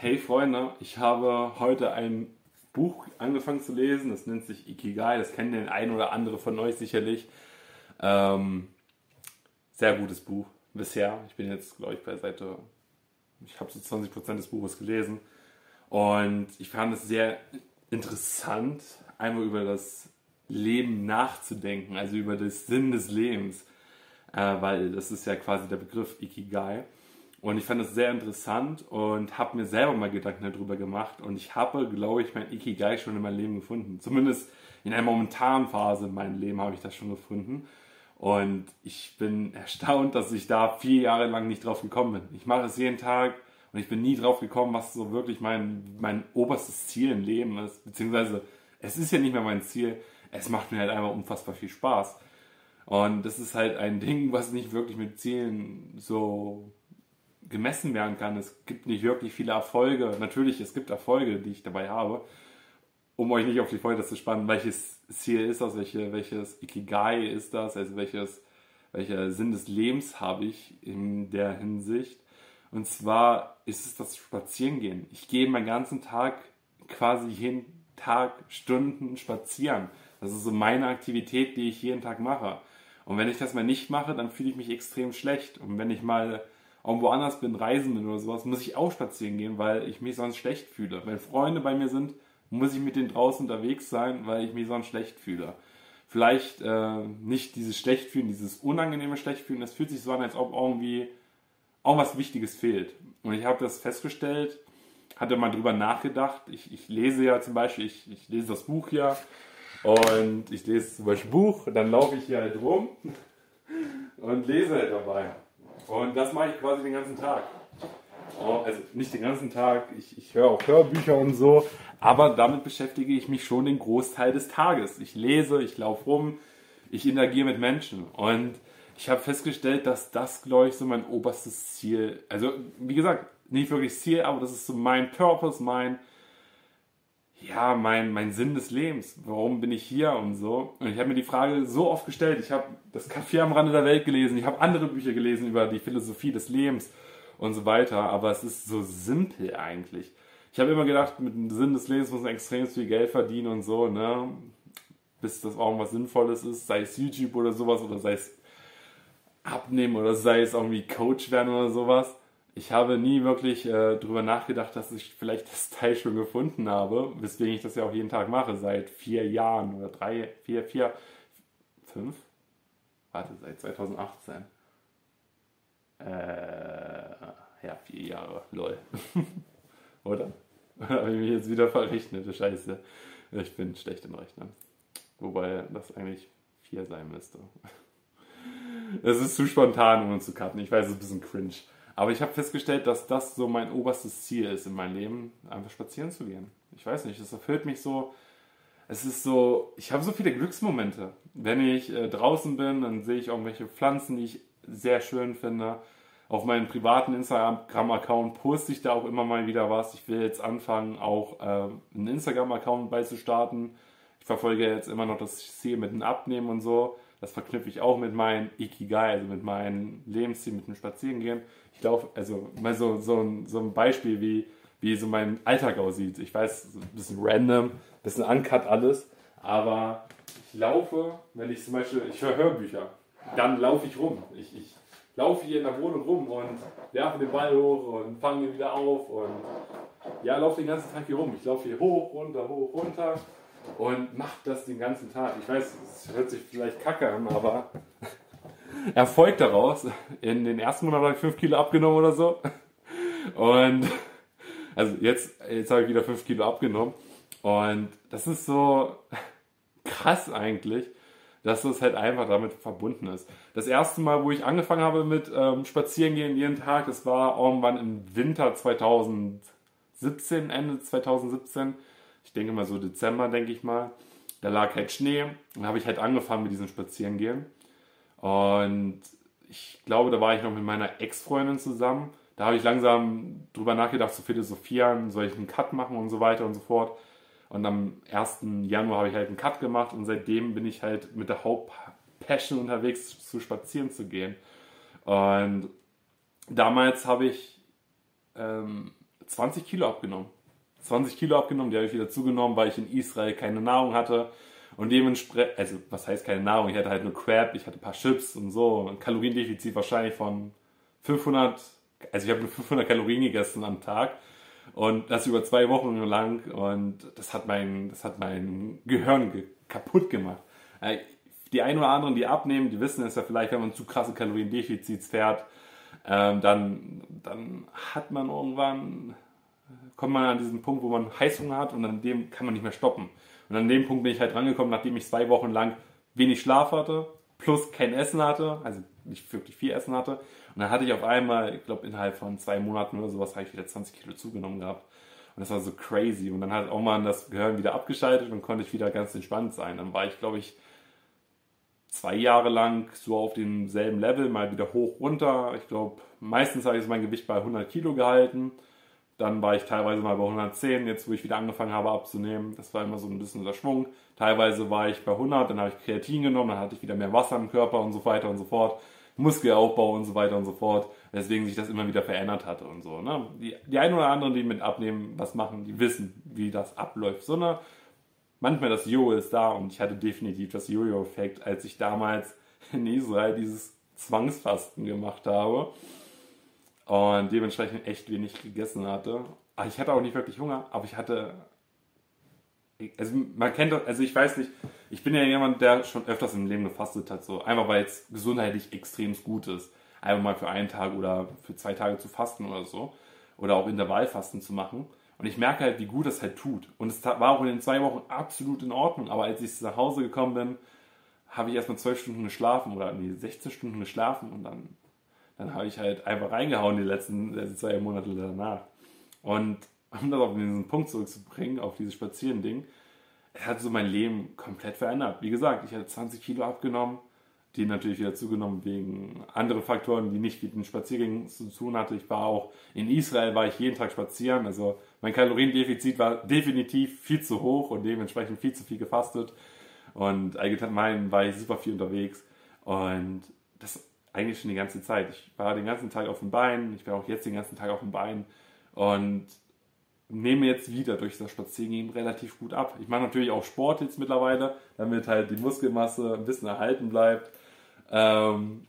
Hey Freunde, ich habe heute ein Buch angefangen zu lesen, das nennt sich Ikigai, das kennen den ein oder andere von euch sicherlich. Ähm, sehr gutes Buch bisher. Ich bin jetzt, glaube ich, bei Seite, ich habe so 20% des Buches gelesen und ich fand es sehr interessant, einmal über das Leben nachzudenken, also über das Sinn des Lebens, äh, weil das ist ja quasi der Begriff Ikigai. Und ich fand das sehr interessant und habe mir selber mal Gedanken darüber gemacht. Und ich habe, glaube ich, mein Ikigai schon in meinem Leben gefunden. Zumindest in einer momentanen Phase in meinem Leben habe ich das schon gefunden. Und ich bin erstaunt, dass ich da vier Jahre lang nicht drauf gekommen bin. Ich mache es jeden Tag und ich bin nie drauf gekommen, was so wirklich mein, mein oberstes Ziel im Leben ist. Beziehungsweise, es ist ja nicht mehr mein Ziel. Es macht mir halt einfach unfassbar viel Spaß. Und das ist halt ein Ding, was nicht wirklich mit Zielen so gemessen werden kann. Es gibt nicht wirklich viele Erfolge. Natürlich, es gibt Erfolge, die ich dabei habe. Um euch nicht auf die Folge zu spannen, welches Ziel ist das, welche, welches Ikigai ist das, also welches, welcher Sinn des Lebens habe ich in der Hinsicht. Und zwar ist es das Spazierengehen. Ich gehe meinen ganzen Tag quasi jeden Tag Stunden spazieren. Das ist so meine Aktivität, die ich jeden Tag mache. Und wenn ich das mal nicht mache, dann fühle ich mich extrem schlecht. Und wenn ich mal irgendwo anders bin, reisen bin oder sowas, muss ich auch spazieren gehen, weil ich mich sonst schlecht fühle. Wenn Freunde bei mir sind, muss ich mit denen draußen unterwegs sein, weil ich mich sonst schlecht fühle. Vielleicht äh, nicht dieses Schlechtfühlen, dieses unangenehme Schlechtfühlen, das fühlt sich so an, als ob irgendwie irgendwas Wichtiges fehlt. Und ich habe das festgestellt, hatte mal drüber nachgedacht. Ich, ich lese ja zum Beispiel, ich, ich lese das Buch ja und ich lese zum Beispiel Buch, dann laufe ich hier halt rum und lese halt dabei. Und das mache ich quasi den ganzen Tag. Oh, also nicht den ganzen Tag, ich, ich höre auch Hörbücher und so, aber damit beschäftige ich mich schon den Großteil des Tages. Ich lese, ich laufe rum, ich interagiere mit Menschen und ich habe festgestellt, dass das, glaube ich, so mein oberstes Ziel, also wie gesagt, nicht wirklich Ziel, aber das ist so mein Purpose, mein, ja, mein, mein Sinn des Lebens. Warum bin ich hier und so? Und ich habe mir die Frage so oft gestellt. Ich habe das Café am Rande der Welt gelesen, ich habe andere Bücher gelesen über die Philosophie des Lebens und so weiter. Aber es ist so simpel eigentlich. Ich habe immer gedacht, mit dem Sinn des Lebens muss man extrem viel Geld verdienen und so, ne? Bis das auch was Sinnvolles ist, sei es YouTube oder sowas oder sei es abnehmen oder sei es irgendwie Coach werden oder sowas ich habe nie wirklich äh, darüber nachgedacht, dass ich vielleicht das Teil schon gefunden habe, weswegen ich das ja auch jeden Tag mache, seit vier Jahren oder drei, vier, vier, fünf? Warte, seit 2018. Äh, ja, vier Jahre, lol. oder? habe ich mich jetzt wieder verrechnet, scheiße. Ich bin schlecht im Rechnen. Wobei das eigentlich vier sein müsste. Es ist zu spontan, um zu cutten. Ich weiß, es ist ein bisschen cringe. Aber ich habe festgestellt, dass das so mein oberstes Ziel ist in meinem Leben, einfach spazieren zu gehen. Ich weiß nicht, es erfüllt mich so. Es ist so, ich habe so viele Glücksmomente. Wenn ich äh, draußen bin, dann sehe ich irgendwelche Pflanzen, die ich sehr schön finde. Auf meinem privaten Instagram-Account poste ich da auch immer mal wieder was. Ich will jetzt anfangen, auch äh, einen Instagram-Account beizustarten. Ich verfolge jetzt immer noch das Ziel mit dem Abnehmen und so. Das verknüpfe ich auch mit meinem Ikigai, also mit meinem Lebensziel, mit dem Spazierengehen ich laufe, also mal so, so, ein, so ein Beispiel, wie, wie so mein Alltag aussieht. Ich weiß, ein bisschen random, ein bisschen uncut alles, aber ich laufe, wenn ich zum Beispiel, ich höre Hörbücher, dann laufe ich rum. Ich, ich laufe hier in der Wohnung rum und werfe den Ball hoch und fange ihn wieder auf und ja, laufe den ganzen Tag hier rum. Ich laufe hier hoch, runter, hoch, runter und mache das den ganzen Tag. Ich weiß, es hört sich vielleicht kacke an, aber Erfolg daraus. In den ersten Monaten habe ich 5 Kilo abgenommen oder so. Und also jetzt, jetzt habe ich wieder 5 Kilo abgenommen. Und das ist so krass eigentlich, dass das halt einfach damit verbunden ist. Das erste Mal, wo ich angefangen habe mit ähm, Spazierengehen jeden Tag, das war irgendwann im Winter 2017, Ende 2017. Ich denke mal so Dezember, denke ich mal. Da lag halt Schnee. Dann habe ich halt angefangen mit diesem Spazierengehen. Und ich glaube, da war ich noch mit meiner Ex-Freundin zusammen. Da habe ich langsam drüber nachgedacht, zu philosophieren, soll ich einen Cut machen und so weiter und so fort. Und am 1. Januar habe ich halt einen Cut gemacht und seitdem bin ich halt mit der Hauptpassion unterwegs, zu spazieren zu gehen. Und damals habe ich ähm, 20 Kilo abgenommen. 20 Kilo abgenommen, die habe ich wieder zugenommen, weil ich in Israel keine Nahrung hatte. Und dementsprechend, also was heißt keine Nahrung? Ich hatte halt nur Crab, ich hatte ein paar Chips und so. Ein Kaloriendefizit wahrscheinlich von 500, also ich habe nur 500 Kalorien gegessen am Tag. Und das über zwei Wochen lang. Und das hat mein, das hat mein Gehirn ge kaputt gemacht. Äh, die einen oder anderen, die abnehmen, die wissen es ja vielleicht, wenn man zu krasse Kaloriendefizits fährt, ähm, dann, dann hat man irgendwann, kommt man an diesen Punkt, wo man Heißhunger hat und an dem kann man nicht mehr stoppen. Und an dem Punkt bin ich halt rangekommen, nachdem ich zwei Wochen lang wenig Schlaf hatte, plus kein Essen hatte, also nicht wirklich viel Essen hatte. Und dann hatte ich auf einmal, ich glaube innerhalb von zwei Monaten oder sowas, habe ich wieder 20 Kilo zugenommen gehabt. Und das war so crazy. Und dann hat auch mal das Gehirn wieder abgeschaltet und konnte ich wieder ganz entspannt sein. Dann war ich, glaube ich, zwei Jahre lang so auf demselben Level, mal wieder hoch, runter. Ich glaube, meistens habe ich mein Gewicht bei 100 Kilo gehalten. Dann war ich teilweise mal bei 110, jetzt wo ich wieder angefangen habe abzunehmen. Das war immer so ein bisschen der Schwung. Teilweise war ich bei 100, dann habe ich Kreatin genommen, dann hatte ich wieder mehr Wasser im Körper und so weiter und so fort. Muskelaufbau und so weiter und so fort. Weswegen sich das immer wieder verändert hatte und so. Ne? Die, die einen oder anderen, die mit Abnehmen was machen, die wissen, wie das abläuft. So eine manchmal das Jojo ist da und ich hatte definitiv das Jojo-Effekt, als ich damals in Israel dieses Zwangsfasten gemacht habe und dementsprechend echt wenig gegessen hatte. Aber ich hatte auch nicht wirklich Hunger, aber ich hatte. Also man kennt also ich weiß nicht, ich bin ja jemand, der schon öfters im Leben gefastet hat, so einfach weil es gesundheitlich extrem gut ist, einfach mal für einen Tag oder für zwei Tage zu fasten oder so oder auch Intervallfasten zu machen. Und ich merke halt, wie gut das halt tut. Und es war auch in den zwei Wochen absolut in Ordnung. Aber als ich nach Hause gekommen bin, habe ich erstmal zwölf Stunden geschlafen oder nee, 16 Stunden geschlafen und dann, dann habe ich halt einfach reingehauen die letzten, letzten zwei Monate danach. Und um das auf diesen Punkt zurückzubringen, auf dieses Spazieren-Ding, es hat so mein Leben komplett verändert. Wie gesagt, ich hatte 20 Kilo abgenommen die natürlich wieder zugenommen wegen anderen Faktoren, die nicht mit den Spaziergängen zu tun hatte. Ich war auch in Israel, war ich jeden Tag spazieren, also mein Kaloriendefizit war definitiv viel zu hoch und dementsprechend viel zu viel gefastet und allgemein war ich super viel unterwegs und das eigentlich schon die ganze Zeit. Ich war den ganzen Tag auf dem Bein, ich bin auch jetzt den ganzen Tag auf dem Bein und nehme jetzt wieder durch das Spazierengehen relativ gut ab. Ich mache natürlich auch Sport jetzt mittlerweile, damit halt die Muskelmasse ein bisschen erhalten bleibt. Ähm,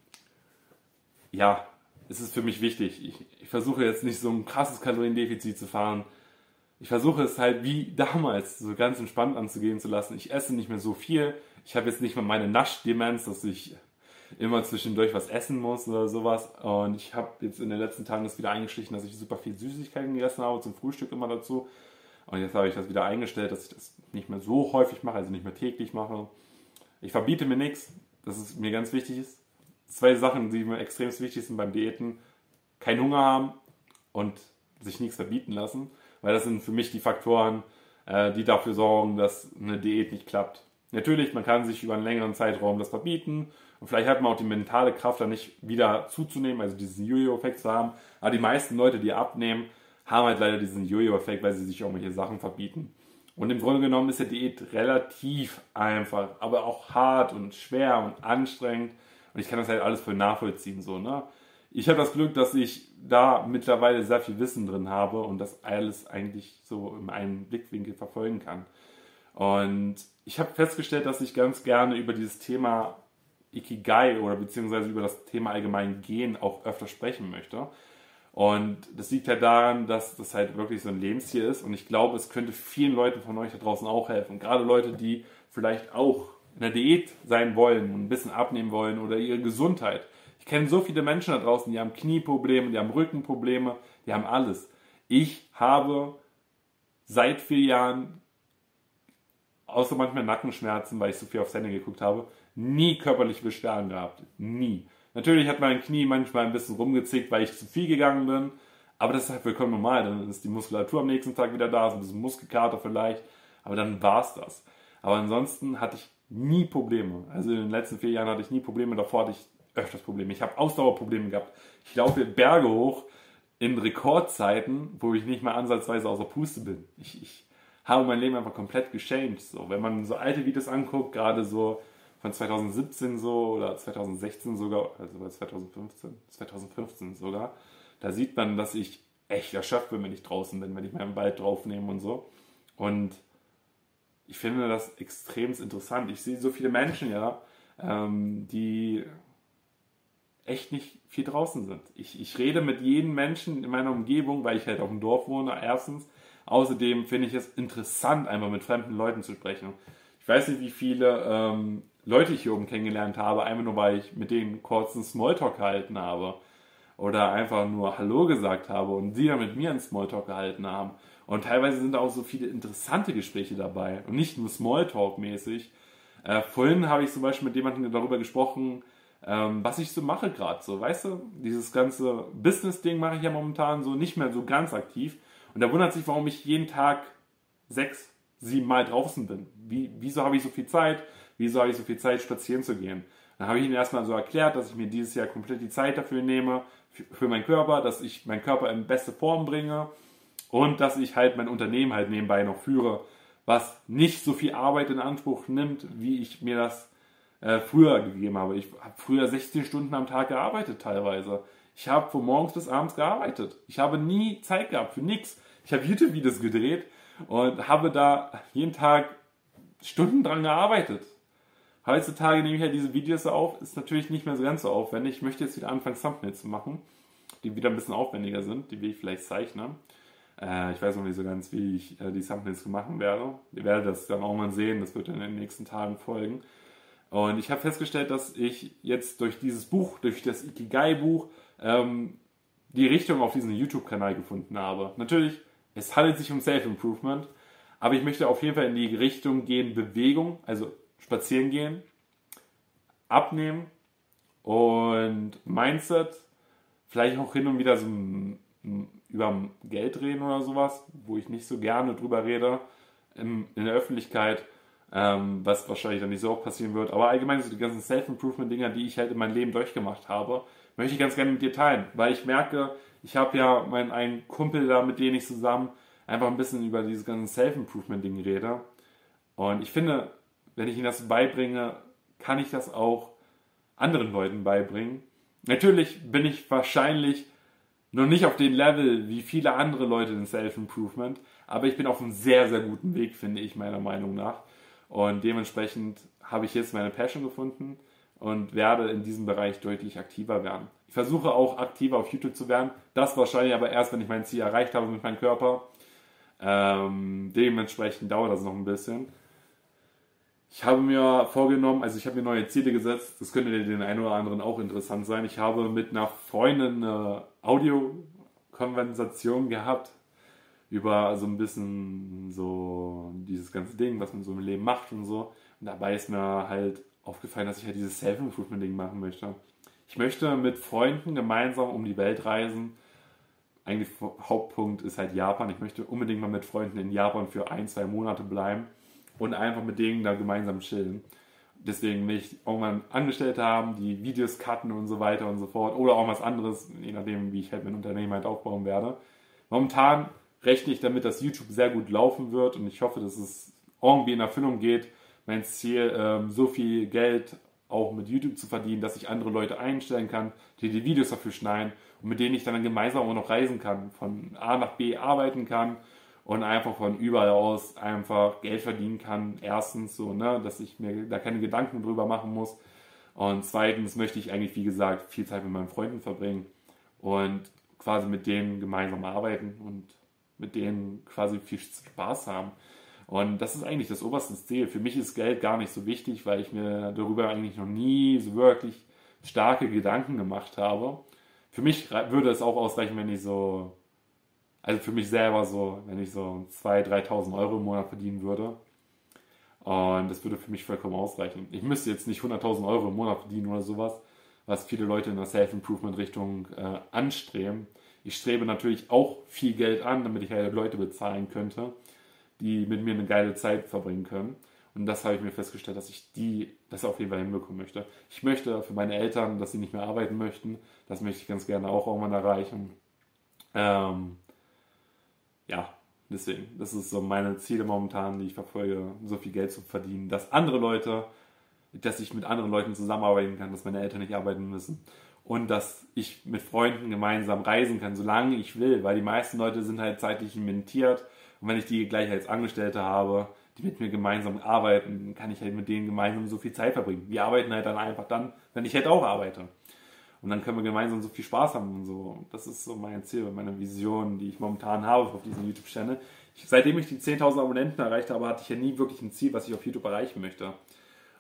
ja, es ist für mich wichtig. Ich, ich versuche jetzt nicht so ein krasses Kaloriendefizit zu fahren. Ich versuche es halt wie damals so ganz entspannt anzugehen zu lassen. Ich esse nicht mehr so viel. Ich habe jetzt nicht mehr meine Naschdemenz, dass ich immer zwischendurch was essen muss oder sowas. Und ich habe jetzt in den letzten Tagen das wieder eingeschlichen, dass ich super viel Süßigkeiten gegessen habe, zum Frühstück immer dazu. Und jetzt habe ich das wieder eingestellt, dass ich das nicht mehr so häufig mache, also nicht mehr täglich mache. Ich verbiete mir nichts dass es mir ganz wichtig ist. Zwei Sachen, die mir extrem wichtig sind beim Diäten. Kein Hunger haben und sich nichts verbieten lassen. Weil das sind für mich die Faktoren, äh, die dafür sorgen, dass eine Diät nicht klappt. Natürlich, man kann sich über einen längeren Zeitraum das verbieten und vielleicht hat man auch die mentale Kraft, da nicht wieder zuzunehmen, also diesen Jojo-Effekt zu haben. Aber die meisten Leute, die abnehmen, haben halt leider diesen Jojo-Effekt, weil sie sich irgendwelche Sachen verbieten. Und im Grunde genommen ist die Diät relativ einfach, aber auch hart und schwer und anstrengend. Und ich kann das halt alles für nachvollziehen. So, ne? Ich habe das Glück, dass ich da mittlerweile sehr viel Wissen drin habe und das alles eigentlich so in einem Blickwinkel verfolgen kann. Und ich habe festgestellt, dass ich ganz gerne über dieses Thema Ikigai oder beziehungsweise über das Thema allgemein Gehen auch öfter sprechen möchte. Und das liegt halt daran, dass das halt wirklich so ein Lebensstil ist. Und ich glaube, es könnte vielen Leuten von euch da draußen auch helfen. Gerade Leute, die vielleicht auch in der Diät sein wollen und ein bisschen abnehmen wollen oder ihre Gesundheit. Ich kenne so viele Menschen da draußen, die haben Knieprobleme, die haben Rückenprobleme, die haben alles. Ich habe seit vier Jahren, außer manchmal Nackenschmerzen, weil ich so viel auf Sendung geguckt habe, nie körperliche Beschwerden gehabt. Nie. Natürlich hat mein Knie manchmal ein bisschen rumgezickt, weil ich zu viel gegangen bin. Aber das ist halt vollkommen normal. Dann ist die Muskulatur am nächsten Tag wieder da, so ein bisschen Muskelkater vielleicht. Aber dann war es das. Aber ansonsten hatte ich nie Probleme. Also in den letzten vier Jahren hatte ich nie Probleme. Davor hatte ich öfters Probleme. Ich habe Ausdauerprobleme gehabt. Ich laufe Berge hoch in Rekordzeiten, wo ich nicht mal ansatzweise außer Puste bin. Ich, ich habe mein Leben einfach komplett geschämt. So, wenn man so alte Videos anguckt, gerade so von 2017 so oder 2016 sogar, also 2015, 2015 sogar, da sieht man, dass ich echt erschöpft bin, wenn ich draußen bin, wenn ich meinen Wald draufnehme und so. Und ich finde das extrem interessant. Ich sehe so viele Menschen, ja, ähm, die echt nicht viel draußen sind. Ich, ich rede mit jedem Menschen in meiner Umgebung, weil ich halt auf dem Dorf wohne, erstens. Außerdem finde ich es interessant, einfach mit fremden Leuten zu sprechen. Ich weiß nicht, wie viele ähm, Leute ich hier oben kennengelernt habe, einfach nur weil ich mit denen kurzen Smalltalk gehalten habe. Oder einfach nur Hallo gesagt habe und sie dann mit mir einen Smalltalk gehalten haben. Und teilweise sind auch so viele interessante Gespräche dabei und nicht nur Smalltalk-mäßig. Äh, vorhin habe ich zum Beispiel mit jemandem darüber gesprochen, ähm, was ich so mache gerade. So, weißt du, dieses ganze Business-Ding mache ich ja momentan so nicht mehr so ganz aktiv. Und er wundert sich, warum ich jeden Tag sechs, sieben Mal draußen bin. Wie, wieso habe ich so viel Zeit? Wieso habe ich so viel Zeit, spazieren zu gehen? Dann habe ich ihm erstmal so erklärt, dass ich mir dieses Jahr komplett die Zeit dafür nehme, für, meinen Körper, dass ich meinen Körper in beste Form bringe und dass ich halt mein Unternehmen halt nebenbei noch führe, was nicht so viel Arbeit in Anspruch nimmt, wie ich mir das äh, früher gegeben habe. Ich habe früher 16 Stunden am Tag gearbeitet teilweise. Ich habe von morgens bis abends gearbeitet. Ich habe nie Zeit gehabt für nichts. Ich habe YouTube-Videos gedreht und habe da jeden Tag Stunden dran gearbeitet. Heutzutage nehme ich ja diese Videos auf, ist natürlich nicht mehr so ganz so aufwendig. Ich möchte jetzt wieder anfangen, Thumbnails zu machen, die wieder ein bisschen aufwendiger sind, die will ich vielleicht zeichnen. Äh, ich weiß noch nicht so ganz, wie ich äh, die Thumbnails machen werde. Ihr werdet das dann auch mal sehen, das wird in den nächsten Tagen folgen. Und ich habe festgestellt, dass ich jetzt durch dieses Buch, durch das Ikigai-Buch, ähm, die Richtung auf diesen YouTube-Kanal gefunden habe. Natürlich, es handelt sich um Self-Improvement, aber ich möchte auf jeden Fall in die Richtung gehen, Bewegung, also spazieren gehen, abnehmen und Mindset, vielleicht auch hin und wieder so über Geld reden oder sowas, wo ich nicht so gerne drüber rede in, in der Öffentlichkeit, ähm, was wahrscheinlich dann nicht so auch passieren wird. Aber allgemein so die ganzen Self-Improvement-Dinger, die ich halt in meinem Leben durchgemacht habe, möchte ich ganz gerne mit dir teilen, weil ich merke, ich habe ja meinen einen Kumpel da, mit dem ich zusammen einfach ein bisschen über dieses ganze Self-Improvement-Ding rede. Und ich finde, wenn ich ihnen das beibringe, kann ich das auch anderen Leuten beibringen. Natürlich bin ich wahrscheinlich noch nicht auf dem Level wie viele andere Leute in Self-Improvement, aber ich bin auf einem sehr, sehr guten Weg, finde ich, meiner Meinung nach. Und dementsprechend habe ich jetzt meine Passion gefunden und werde in diesem Bereich deutlich aktiver werden. Ich versuche auch aktiver auf YouTube zu werden. Das wahrscheinlich aber erst, wenn ich mein Ziel erreicht habe mit meinem Körper. Ähm, dementsprechend dauert das noch ein bisschen. Ich habe mir vorgenommen, also ich habe mir neue Ziele gesetzt, das könnte den einen oder anderen auch interessant sein. Ich habe mit einer Freundin eine Audiokonversation gehabt über so ein bisschen so dieses ganze Ding, was man so im Leben macht und so. Und dabei ist mir halt aufgefallen, dass ich halt dieses Self-Improvement-Ding machen möchte. Ich möchte mit Freunden gemeinsam um die Welt reisen. Eigentlich Hauptpunkt ist halt Japan. Ich möchte unbedingt mal mit Freunden in Japan für ein, zwei Monate bleiben und einfach mit denen da gemeinsam chillen. Deswegen will ich irgendwann Angestellte haben, die Videos cutten und so weiter und so fort. Oder auch was anderes, je nachdem, wie ich halt mein Unternehmen halt aufbauen werde. Momentan rechne ich damit, dass YouTube sehr gut laufen wird und ich hoffe, dass es irgendwie in Erfüllung geht. Mein Ziel, ähm, so viel Geld auch mit YouTube zu verdienen, dass ich andere Leute einstellen kann, die die Videos dafür schneiden und mit denen ich dann gemeinsam auch noch reisen kann, von A nach B arbeiten kann und einfach von überall aus einfach Geld verdienen kann. Erstens so, ne, dass ich mir da keine Gedanken drüber machen muss. Und zweitens möchte ich eigentlich, wie gesagt, viel Zeit mit meinen Freunden verbringen und quasi mit denen gemeinsam arbeiten und mit denen quasi viel Spaß haben. Und das ist eigentlich das oberste Ziel. Für mich ist Geld gar nicht so wichtig, weil ich mir darüber eigentlich noch nie so wirklich starke Gedanken gemacht habe. Für mich würde es auch ausreichen, wenn ich so, also für mich selber so, wenn ich so 2.000, 3.000 Euro im Monat verdienen würde. Und das würde für mich vollkommen ausreichen. Ich müsste jetzt nicht 100.000 Euro im Monat verdienen oder sowas, was viele Leute in der Self-Improvement-Richtung äh, anstreben. Ich strebe natürlich auch viel Geld an, damit ich halt Leute bezahlen könnte, die mit mir eine geile Zeit verbringen können. Und das habe ich mir festgestellt, dass ich die, das auf jeden Fall hinbekommen möchte. Ich möchte für meine Eltern, dass sie nicht mehr arbeiten möchten. Das möchte ich ganz gerne auch irgendwann erreichen. Ähm, ja, deswegen, das ist so meine Ziele momentan, die ich verfolge, so viel Geld zu verdienen, dass andere Leute, dass ich mit anderen Leuten zusammenarbeiten kann, dass meine Eltern nicht arbeiten müssen und dass ich mit Freunden gemeinsam reisen kann, solange ich will, weil die meisten Leute sind halt zeitlich limitiert und wenn ich die gleich als Angestellte habe, die mit mir gemeinsam arbeiten, kann ich halt mit denen gemeinsam so viel Zeit verbringen. Wir arbeiten halt dann einfach dann, wenn ich halt auch arbeite. Und dann können wir gemeinsam so viel Spaß haben und so. Das ist so mein Ziel, meine Vision, die ich momentan habe auf diesem YouTube-Channel. Seitdem ich die 10.000 Abonnenten erreicht habe, hatte ich ja nie wirklich ein Ziel, was ich auf YouTube erreichen möchte.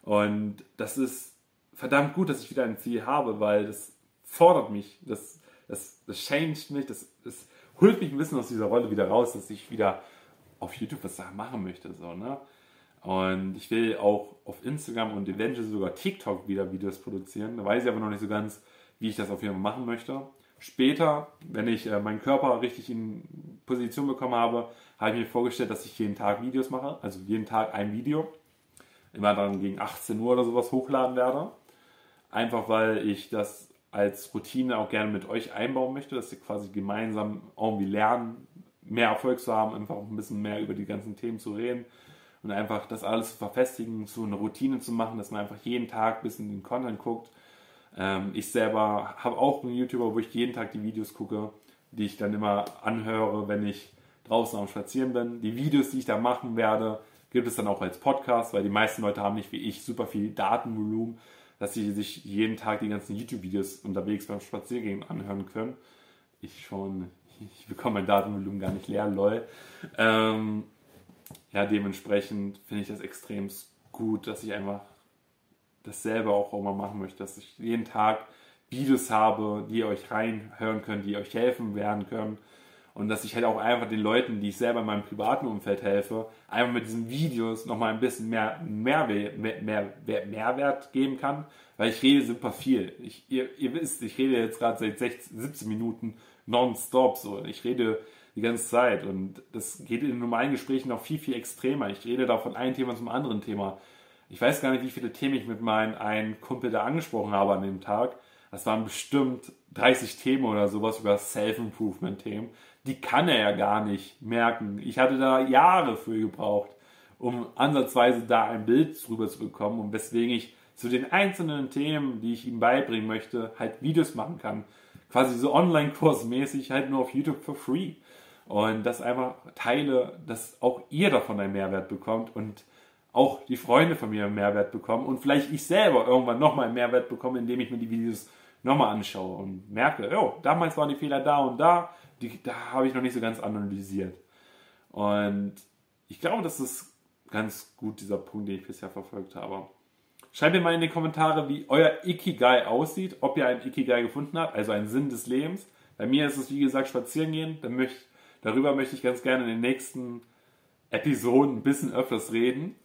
Und das ist verdammt gut, dass ich wieder ein Ziel habe, weil das fordert mich, das, das, das changed mich, das, das holt mich ein bisschen aus dieser Rolle wieder raus, dass ich wieder auf YouTube was machen möchte. So, ne? Und ich will auch auf Instagram und eventuell sogar TikTok wieder Videos produzieren. Da weiß ich aber noch nicht so ganz, wie ich das auf jeden Fall machen möchte. Später, wenn ich äh, meinen Körper richtig in Position bekommen habe, habe ich mir vorgestellt, dass ich jeden Tag Videos mache. Also jeden Tag ein Video. Immer dann gegen 18 Uhr oder sowas hochladen werde. Einfach weil ich das als Routine auch gerne mit euch einbauen möchte, dass wir quasi gemeinsam irgendwie lernen, mehr Erfolg zu haben, einfach ein bisschen mehr über die ganzen Themen zu reden und einfach das alles zu verfestigen, zu einer Routine zu machen, dass man einfach jeden Tag ein bisschen den Content guckt. Ähm, ich selber habe auch einen YouTuber, wo ich jeden Tag die Videos gucke, die ich dann immer anhöre, wenn ich draußen am Spazieren bin. Die Videos, die ich da machen werde, gibt es dann auch als Podcast, weil die meisten Leute haben nicht wie ich super viel Datenvolumen, dass sie sich jeden Tag die ganzen YouTube-Videos unterwegs beim Spaziergehen anhören können. Ich schon, ich bekomme mein Datenvolumen gar nicht leer, lol. Ähm, ja, dementsprechend finde ich das extrem gut, dass ich einfach dasselbe auch immer machen möchte, dass ich jeden Tag Videos habe, die ihr euch reinhören könnt, die euch helfen werden können. Und dass ich halt auch einfach den Leuten, die ich selber in meinem privaten Umfeld helfe, einfach mit diesen Videos nochmal ein bisschen mehr, mehr, mehr, mehr, Mehrwert geben kann. Weil ich rede super viel. Ich, ihr, ihr wisst, ich rede jetzt gerade seit 16, 17 Minuten nonstop so. Ich rede die ganze Zeit und das geht in normalen Gesprächen noch viel, viel extremer. Ich rede da von einem Thema zum anderen Thema. Ich weiß gar nicht, wie viele Themen ich mit meinem einen Kumpel da angesprochen habe an dem Tag. Das waren bestimmt 30 Themen oder sowas über Self-Improvement-Themen. Die kann er ja gar nicht merken. Ich hatte da Jahre für gebraucht, um ansatzweise da ein Bild drüber zu bekommen und weswegen ich zu den einzelnen Themen, die ich ihm beibringen möchte, halt Videos machen kann. Quasi so Online-Kursmäßig halt nur auf YouTube for free. Und das einfach teile, dass auch ihr davon einen Mehrwert bekommt und auch die Freunde von mir einen Mehrwert bekommen und vielleicht ich selber irgendwann nochmal einen Mehrwert bekomme, indem ich mir die Videos nochmal anschaue und merke, oh, damals waren die Fehler da und da, die, da habe ich noch nicht so ganz analysiert. Und ich glaube, das ist ganz gut dieser Punkt, den ich bisher verfolgt habe. Schreibt mir mal in die Kommentare, wie euer Ikigai aussieht, ob ihr einen Ikigai gefunden habt, also einen Sinn des Lebens. Bei mir ist es, wie gesagt, spazieren gehen. darüber möchte ich ganz gerne in den nächsten Episoden ein bisschen öfters reden.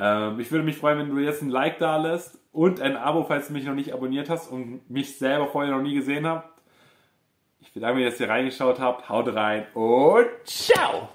Ähm, ich würde mich freuen, wenn du jetzt ein Like da lässt und ein Abo, falls du mich noch nicht abonniert hast und mich selber vorher noch nie gesehen habt. Ich bedanke mich, dass ihr reingeschaut habt. Haut rein und ciao!